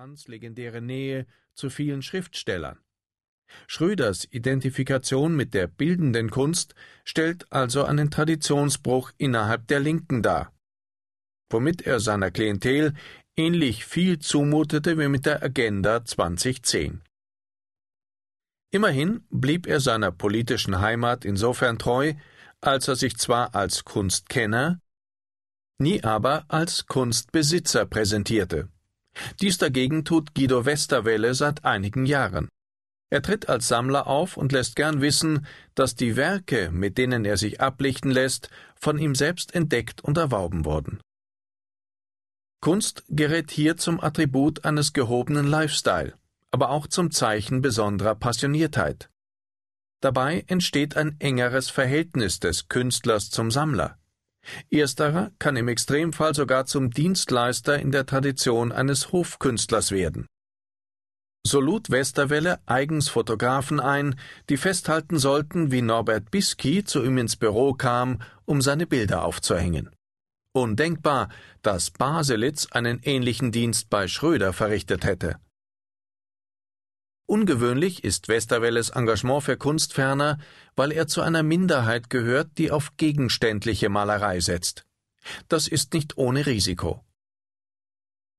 Brands legendäre Nähe zu vielen Schriftstellern. Schröders Identifikation mit der bildenden Kunst stellt also einen Traditionsbruch innerhalb der Linken dar, womit er seiner Klientel ähnlich viel zumutete wie mit der Agenda 2010. Immerhin blieb er seiner politischen Heimat insofern treu, als er sich zwar als Kunstkenner, nie aber als Kunstbesitzer präsentierte. Dies dagegen tut Guido Westerwelle seit einigen Jahren. Er tritt als Sammler auf und lässt gern wissen, dass die Werke, mit denen er sich ablichten lässt, von ihm selbst entdeckt und erworben wurden. Kunst gerät hier zum Attribut eines gehobenen Lifestyle, aber auch zum Zeichen besonderer Passioniertheit. Dabei entsteht ein engeres Verhältnis des Künstlers zum Sammler. Ersterer kann im Extremfall sogar zum Dienstleister in der Tradition eines Hofkünstlers werden. So lud Westerwelle eigens Fotografen ein, die festhalten sollten, wie Norbert Bisky zu ihm ins Büro kam, um seine Bilder aufzuhängen. Undenkbar, dass Baselitz einen ähnlichen Dienst bei Schröder verrichtet hätte. Ungewöhnlich ist Westerwelles Engagement für Kunst ferner, weil er zu einer Minderheit gehört, die auf gegenständliche Malerei setzt. Das ist nicht ohne Risiko.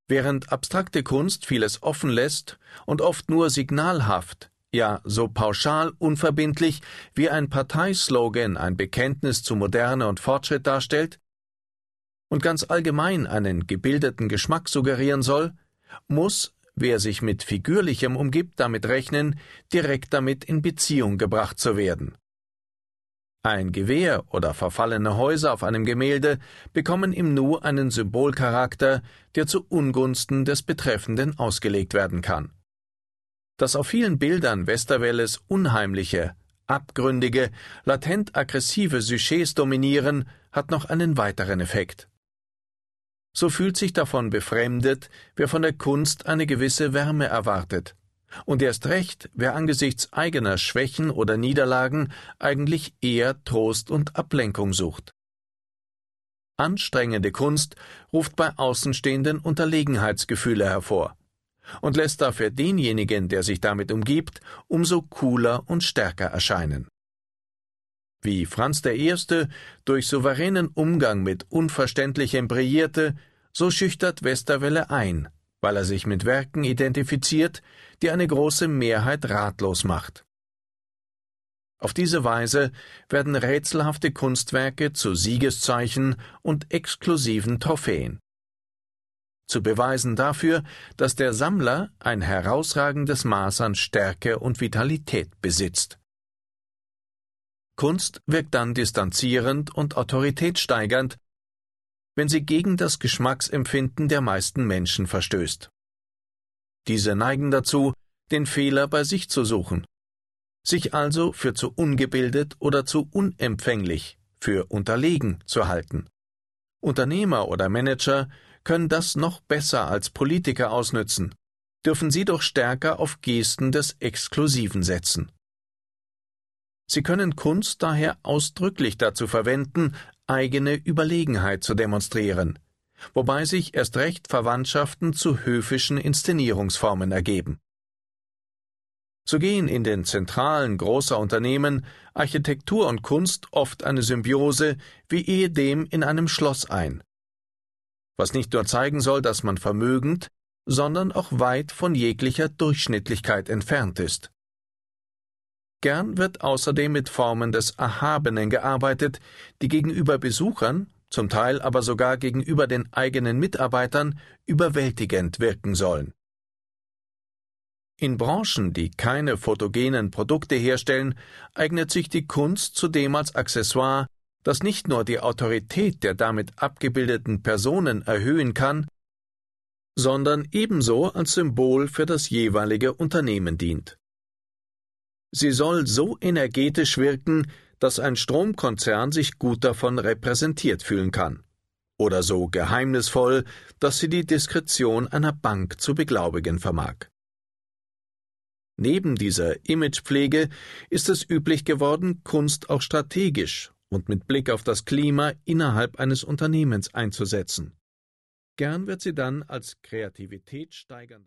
Während abstrakte Kunst vieles offen lässt und oft nur signalhaft, ja so pauschal unverbindlich wie ein Parteislogan ein Bekenntnis zu Moderne und Fortschritt darstellt und ganz allgemein einen gebildeten Geschmack suggerieren soll, muss Wer sich mit Figürlichem umgibt, damit rechnen, direkt damit in Beziehung gebracht zu werden. Ein Gewehr oder verfallene Häuser auf einem Gemälde bekommen im Nu einen Symbolcharakter, der zu Ungunsten des Betreffenden ausgelegt werden kann. Dass auf vielen Bildern Westerwelles unheimliche, abgründige, latent aggressive Sujets dominieren, hat noch einen weiteren Effekt so fühlt sich davon befremdet, wer von der Kunst eine gewisse Wärme erwartet. Und erst recht, wer angesichts eigener Schwächen oder Niederlagen eigentlich eher Trost und Ablenkung sucht. Anstrengende Kunst ruft bei Außenstehenden Unterlegenheitsgefühle hervor und lässt dafür denjenigen, der sich damit umgibt, umso cooler und stärker erscheinen. Wie Franz I. durch souveränen Umgang mit Unverständlichem brillierte, so schüchtert Westerwelle ein, weil er sich mit Werken identifiziert, die eine große Mehrheit ratlos macht. Auf diese Weise werden rätselhafte Kunstwerke zu Siegeszeichen und exklusiven Trophäen. Zu Beweisen dafür, dass der Sammler ein herausragendes Maß an Stärke und Vitalität besitzt. Kunst wirkt dann distanzierend und autoritätssteigernd, wenn sie gegen das Geschmacksempfinden der meisten Menschen verstößt. Diese neigen dazu, den Fehler bei sich zu suchen, sich also für zu ungebildet oder zu unempfänglich, für unterlegen zu halten. Unternehmer oder Manager können das noch besser als Politiker ausnützen, dürfen sie doch stärker auf Gesten des Exklusiven setzen. Sie können Kunst daher ausdrücklich dazu verwenden, eigene Überlegenheit zu demonstrieren, wobei sich erst recht Verwandtschaften zu höfischen Inszenierungsformen ergeben. So gehen in den Zentralen großer Unternehmen Architektur und Kunst oft eine Symbiose wie ehedem in einem Schloss ein, was nicht nur zeigen soll, dass man vermögend, sondern auch weit von jeglicher Durchschnittlichkeit entfernt ist. Gern wird außerdem mit Formen des Erhabenen gearbeitet, die gegenüber Besuchern, zum Teil aber sogar gegenüber den eigenen Mitarbeitern, überwältigend wirken sollen. In Branchen, die keine photogenen Produkte herstellen, eignet sich die Kunst zudem als Accessoire, das nicht nur die Autorität der damit abgebildeten Personen erhöhen kann, sondern ebenso als Symbol für das jeweilige Unternehmen dient. Sie soll so energetisch wirken, dass ein Stromkonzern sich gut davon repräsentiert fühlen kann. Oder so geheimnisvoll, dass sie die Diskretion einer Bank zu beglaubigen vermag. Neben dieser Imagepflege ist es üblich geworden, Kunst auch strategisch und mit Blick auf das Klima innerhalb eines Unternehmens einzusetzen. Gern wird sie dann als kreativitätssteigernder